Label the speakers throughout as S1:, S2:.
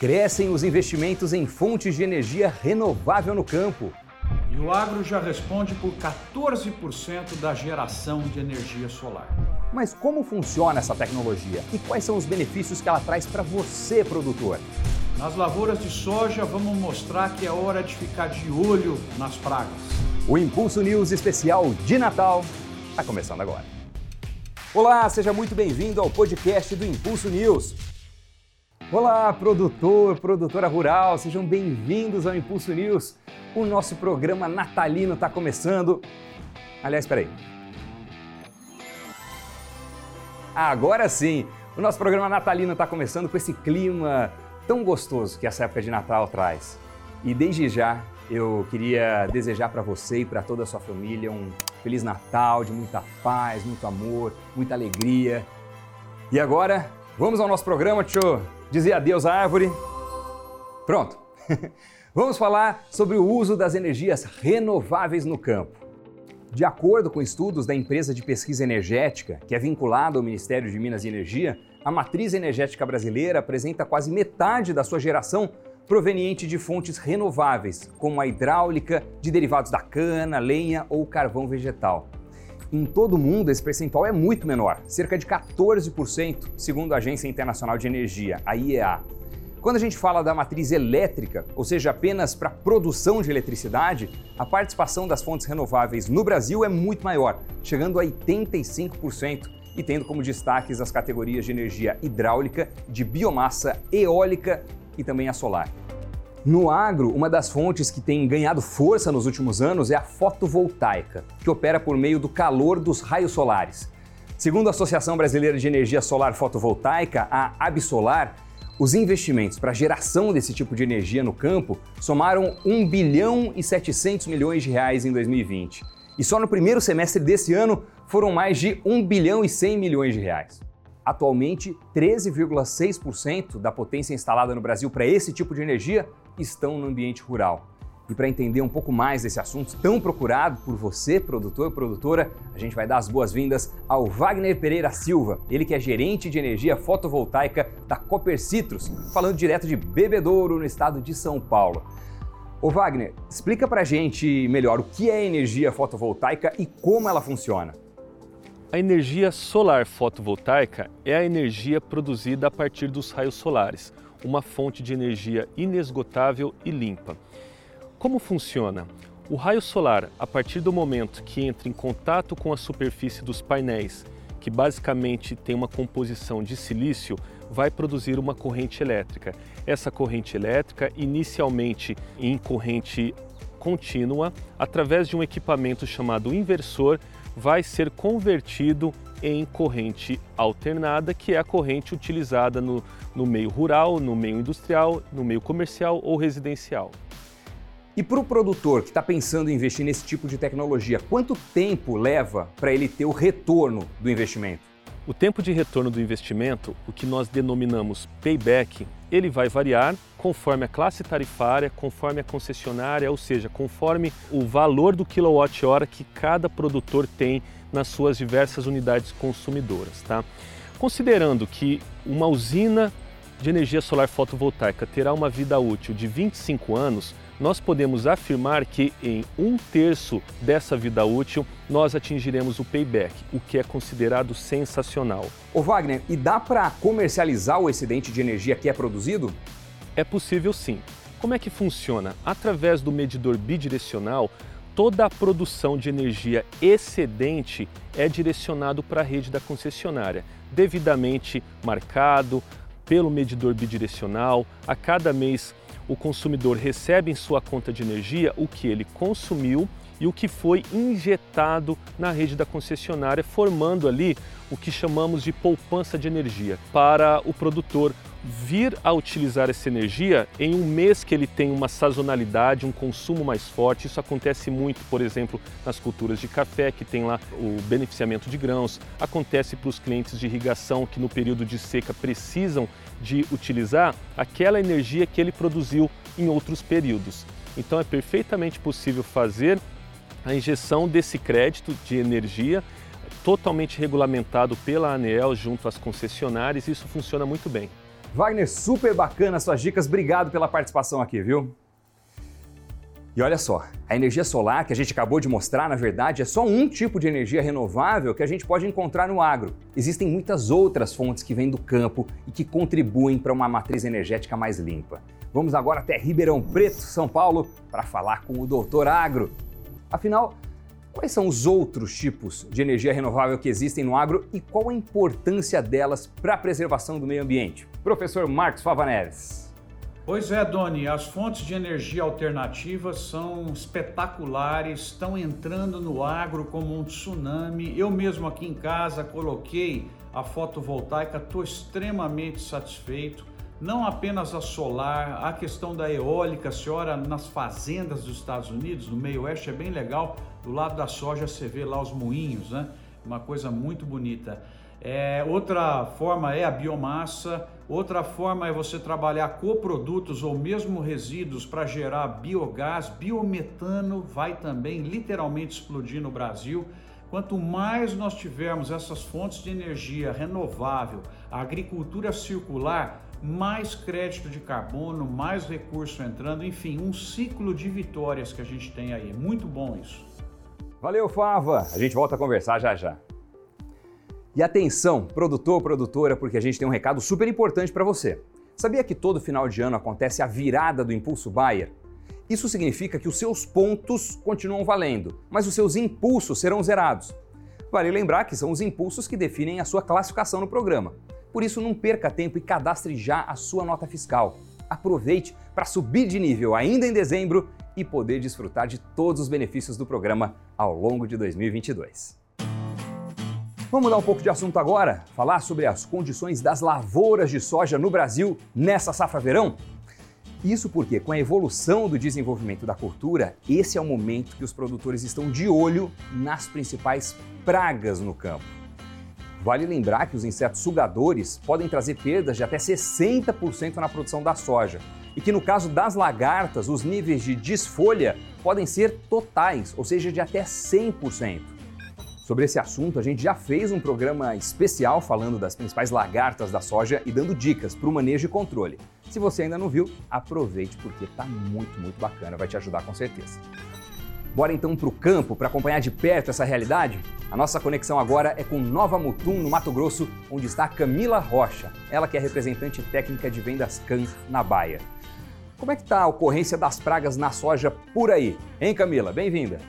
S1: Crescem os investimentos em fontes de energia renovável no campo.
S2: E o agro já responde por 14% da geração de energia solar.
S1: Mas como funciona essa tecnologia e quais são os benefícios que ela traz para você, produtor?
S2: Nas lavouras de soja, vamos mostrar que é hora de ficar de olho nas pragas.
S1: O Impulso News especial de Natal está começando agora. Olá, seja muito bem-vindo ao podcast do Impulso News. Olá, produtor, produtora rural, sejam bem-vindos ao Impulso News. O nosso programa natalino está começando. Aliás, espera aí. Agora sim, o nosso programa natalino está começando com esse clima tão gostoso que essa época de Natal traz. E desde já eu queria desejar para você e para toda a sua família um feliz Natal, de muita paz, muito amor, muita alegria. E agora, vamos ao nosso programa, tio dizer adeus à árvore. Pronto. Vamos falar sobre o uso das energias renováveis no campo. De acordo com estudos da empresa de pesquisa energética, que é vinculada ao Ministério de Minas e Energia, a matriz energética brasileira apresenta quase metade da sua geração proveniente de fontes renováveis, como a hidráulica, de derivados da cana, lenha ou carvão vegetal. Em todo o mundo, esse percentual é muito menor, cerca de 14%, segundo a Agência Internacional de Energia, a IEA. Quando a gente fala da matriz elétrica, ou seja, apenas para produção de eletricidade, a participação das fontes renováveis no Brasil é muito maior, chegando a 85% e tendo como destaques as categorias de energia hidráulica, de biomassa, eólica e também a solar. No agro, uma das fontes que tem ganhado força nos últimos anos é a fotovoltaica, que opera por meio do calor dos raios solares. Segundo a Associação Brasileira de Energia Solar Fotovoltaica, a Absolar, os investimentos para a geração desse tipo de energia no campo somaram 1 bilhão e 700 milhões de reais em 2020. E só no primeiro semestre desse ano foram mais de 1 bilhão e 100 milhões de reais. Atualmente, 13,6% da potência instalada no Brasil para esse tipo de energia estão no ambiente rural. E para entender um pouco mais desse assunto tão procurado por você, produtor e produtora, a gente vai dar as boas-vindas ao Wagner Pereira Silva, ele que é gerente de energia fotovoltaica da Copper Citrus, falando direto de Bebedouro, no estado de São Paulo. Ô Wagner, explica pra gente melhor o que é energia fotovoltaica e como ela funciona.
S3: A energia solar fotovoltaica é a energia produzida a partir dos raios solares, uma fonte de energia inesgotável e limpa. Como funciona? O raio solar, a partir do momento que entra em contato com a superfície dos painéis, que basicamente tem uma composição de silício, vai produzir uma corrente elétrica. Essa corrente elétrica, inicialmente em corrente contínua, através de um equipamento chamado inversor, vai ser convertido em corrente alternada, que é a corrente utilizada no, no meio rural, no meio industrial, no meio comercial ou residencial.
S1: E para o produtor que está pensando em investir nesse tipo de tecnologia, quanto tempo leva para ele ter o retorno do investimento?
S3: O tempo de retorno do investimento, o que nós denominamos payback, ele vai variar conforme a classe tarifária, conforme a concessionária, ou seja, conforme o valor do quilowatt-hora que cada produtor tem nas suas diversas unidades consumidoras. Tá? Considerando que uma usina de energia solar fotovoltaica terá uma vida útil de 25 anos, nós podemos afirmar que em um terço dessa vida útil nós atingiremos o payback, o que é considerado sensacional.
S1: Ô Wagner, e dá para comercializar o excedente de energia que é produzido?
S3: É possível sim. Como é que funciona? Através do medidor bidirecional, toda a produção de energia excedente é direcionado para a rede da concessionária, devidamente marcado pelo medidor bidirecional. A cada mês o consumidor recebe em sua conta de energia o que ele consumiu e o que foi injetado na rede da concessionária, formando ali o que chamamos de poupança de energia para o produtor vir a utilizar essa energia em um mês que ele tem uma sazonalidade, um consumo mais forte. Isso acontece muito, por exemplo, nas culturas de café, que tem lá o beneficiamento de grãos. Acontece para os clientes de irrigação que no período de seca precisam de utilizar aquela energia que ele produziu em outros períodos. Então é perfeitamente possível fazer a injeção desse crédito de energia totalmente regulamentado pela ANEEL junto às concessionárias e isso funciona muito bem.
S1: Wagner, super bacana suas dicas. Obrigado pela participação aqui, viu? E olha só, a energia solar que a gente acabou de mostrar, na verdade, é só um tipo de energia renovável que a gente pode encontrar no agro. Existem muitas outras fontes que vêm do campo e que contribuem para uma matriz energética mais limpa. Vamos agora até Ribeirão Preto, São Paulo, para falar com o doutor Agro. Afinal, quais são os outros tipos de energia renovável que existem no agro e qual a importância delas para a preservação do meio ambiente? Professor Marcos Fava Neves.
S2: Pois é, Doni, as fontes de energia alternativas são espetaculares, estão entrando no agro como um tsunami. Eu mesmo aqui em casa coloquei a fotovoltaica, estou extremamente satisfeito. Não apenas a solar, a questão da eólica, a senhora nas fazendas dos Estados Unidos, no meio oeste, é bem legal. Do lado da soja você vê lá os moinhos, né? Uma coisa muito bonita. É, outra forma é a biomassa, outra forma é você trabalhar coprodutos ou mesmo resíduos para gerar biogás, biometano vai também literalmente explodir no Brasil. Quanto mais nós tivermos essas fontes de energia renovável, a agricultura circular, mais crédito de carbono, mais recurso entrando, enfim, um ciclo de vitórias que a gente tem aí. Muito bom isso.
S1: Valeu, Fava! A gente volta a conversar já já. E atenção, produtor, produtora, porque a gente tem um recado super importante para você. Sabia que todo final de ano acontece a virada do impulso Bayer? Isso significa que os seus pontos continuam valendo, mas os seus impulsos serão zerados. Vale lembrar que são os impulsos que definem a sua classificação no programa. Por isso, não perca tempo e cadastre já a sua nota fiscal. Aproveite para subir de nível ainda em dezembro e poder desfrutar de todos os benefícios do programa ao longo de 2022. Vamos mudar um pouco de assunto agora, falar sobre as condições das lavouras de soja no Brasil nessa safra verão? Isso porque, com a evolução do desenvolvimento da cultura, esse é o momento que os produtores estão de olho nas principais pragas no campo. Vale lembrar que os insetos sugadores podem trazer perdas de até 60% na produção da soja e que, no caso das lagartas, os níveis de desfolha podem ser totais, ou seja, de até 100%. Sobre esse assunto, a gente já fez um programa especial falando das principais lagartas da soja e dando dicas para o manejo e controle. Se você ainda não viu, aproveite porque está muito, muito bacana, vai te ajudar com certeza. Bora então para o campo para acompanhar de perto essa realidade? A nossa conexão agora é com Nova Mutum, no Mato Grosso, onde está Camila Rocha, ela que é representante técnica de vendas CAN na Baia. Como é que está a ocorrência das pragas na soja por aí? Hein, Camila? Bem-vinda!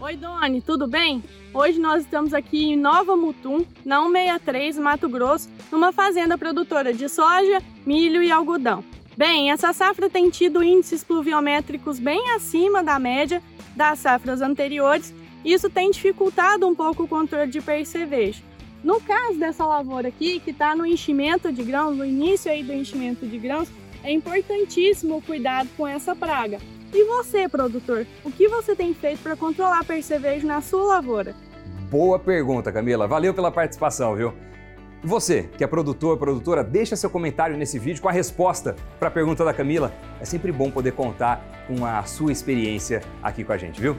S4: Oi, Doni, tudo bem? Hoje nós estamos aqui em Nova Mutum, na 163, Mato Grosso, numa fazenda produtora de soja, milho e algodão. Bem, essa safra tem tido índices pluviométricos bem acima da média das safras anteriores, isso tem dificultado um pouco o controle de percevejo. No caso dessa lavoura aqui, que está no enchimento de grãos, no início aí do enchimento de grãos, é importantíssimo o cuidado com essa praga. E você, produtor, o que você tem feito para controlar percevejo na sua lavoura?
S1: Boa pergunta, Camila. Valeu pela participação, viu? E você, que é produtor, produtora, deixa seu comentário nesse vídeo com a resposta para a pergunta da Camila. É sempre bom poder contar com a sua experiência aqui com a gente, viu?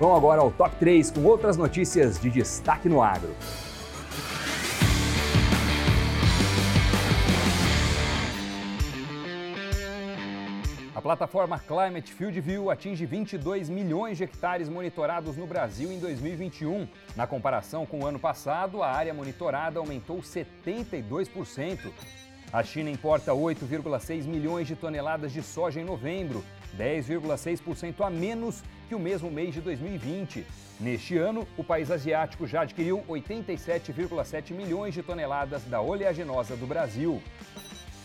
S1: Vamos agora ao top 3 com outras notícias de destaque no agro. A plataforma Climate Field View atinge 22 milhões de hectares monitorados no Brasil em 2021. Na comparação com o ano passado, a área monitorada aumentou 72%. A China importa 8,6 milhões de toneladas de soja em novembro, 10,6% a menos que o mesmo mês de 2020. Neste ano, o país asiático já adquiriu 87,7 milhões de toneladas da oleaginosa do Brasil.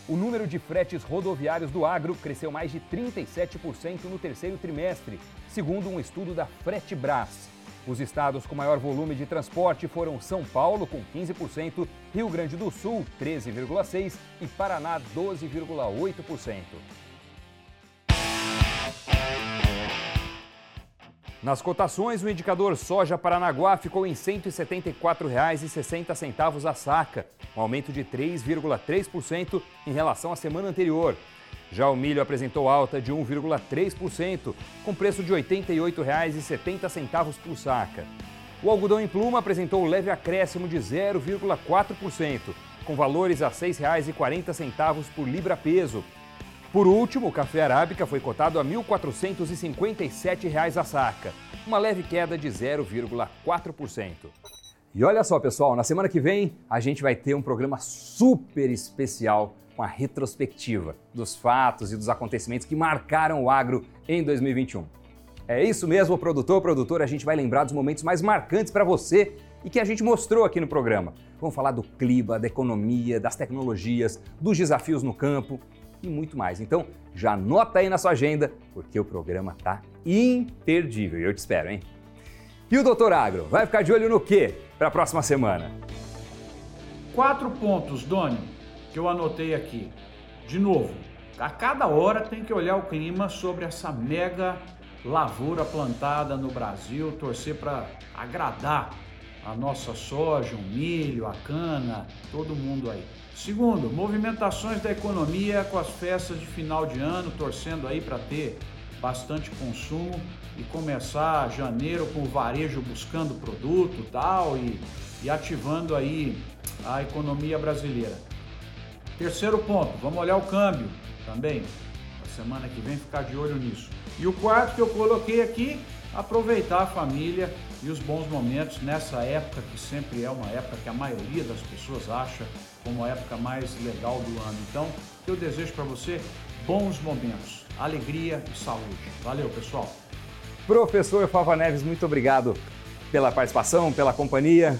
S1: O número de fretes rodoviários do agro cresceu mais de 37% no terceiro trimestre, segundo um estudo da Fretebras. Os estados com maior volume de transporte foram São Paulo, com 15%, Rio Grande do Sul, 13,6% e Paraná, 12,8%. Nas cotações, o indicador soja Paranaguá ficou em R$ 174,60 a saca, um aumento de 3,3% em relação à semana anterior. Já o milho apresentou alta de 1,3%, com preço de R$ 88,70 por saca. O algodão em pluma apresentou leve acréscimo de 0,4%, com valores a R$ 6,40 por libra-peso. Por último, o café arábica foi cotado a R$ 1.457 a saca, uma leve queda de 0,4%. E olha só, pessoal, na semana que vem a gente vai ter um programa super especial com a retrospectiva dos fatos e dos acontecimentos que marcaram o agro em 2021. É isso mesmo, produtor, produtor, a gente vai lembrar dos momentos mais marcantes para você e que a gente mostrou aqui no programa. Vamos falar do clima, da economia, das tecnologias, dos desafios no campo e muito mais. Então, já anota aí na sua agenda, porque o programa tá imperdível. Eu te espero, hein? E o Doutor Agro vai ficar de olho no quê para a próxima semana?
S2: Quatro pontos, Doni, que eu anotei aqui. De novo, a cada hora tem que olhar o clima sobre essa mega lavoura plantada no Brasil, torcer para agradar a nossa soja, o milho, a cana, todo mundo aí. Segundo, movimentações da economia com as festas de final de ano, torcendo aí para ter bastante consumo e começar janeiro com o varejo buscando produto tal e, e ativando aí a economia brasileira. Terceiro ponto, vamos olhar o câmbio também. A semana que vem ficar de olho nisso. E o quarto que eu coloquei aqui, aproveitar a família e os bons momentos nessa época que sempre é uma época que a maioria das pessoas acha como a época mais legal do ano. Então, eu desejo para você bons momentos, alegria e saúde. Valeu, pessoal.
S1: Professor Fava Neves, muito obrigado pela participação, pela companhia.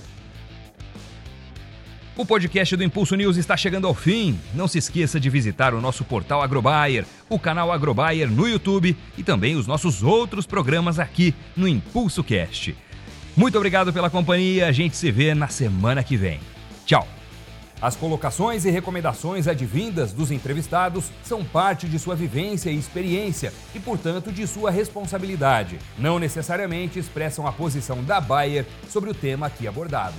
S5: O podcast do Impulso News está chegando ao fim. Não se esqueça de visitar o nosso portal Agrobayer, o canal Agrobayer no YouTube e também os nossos outros programas aqui no Impulso Cast. Muito obrigado pela companhia, a gente se vê na semana que vem. Tchau! As colocações e recomendações advindas dos entrevistados são parte de sua vivência e experiência e, portanto, de sua responsabilidade. Não necessariamente expressam a posição da Bayer sobre o tema aqui abordado.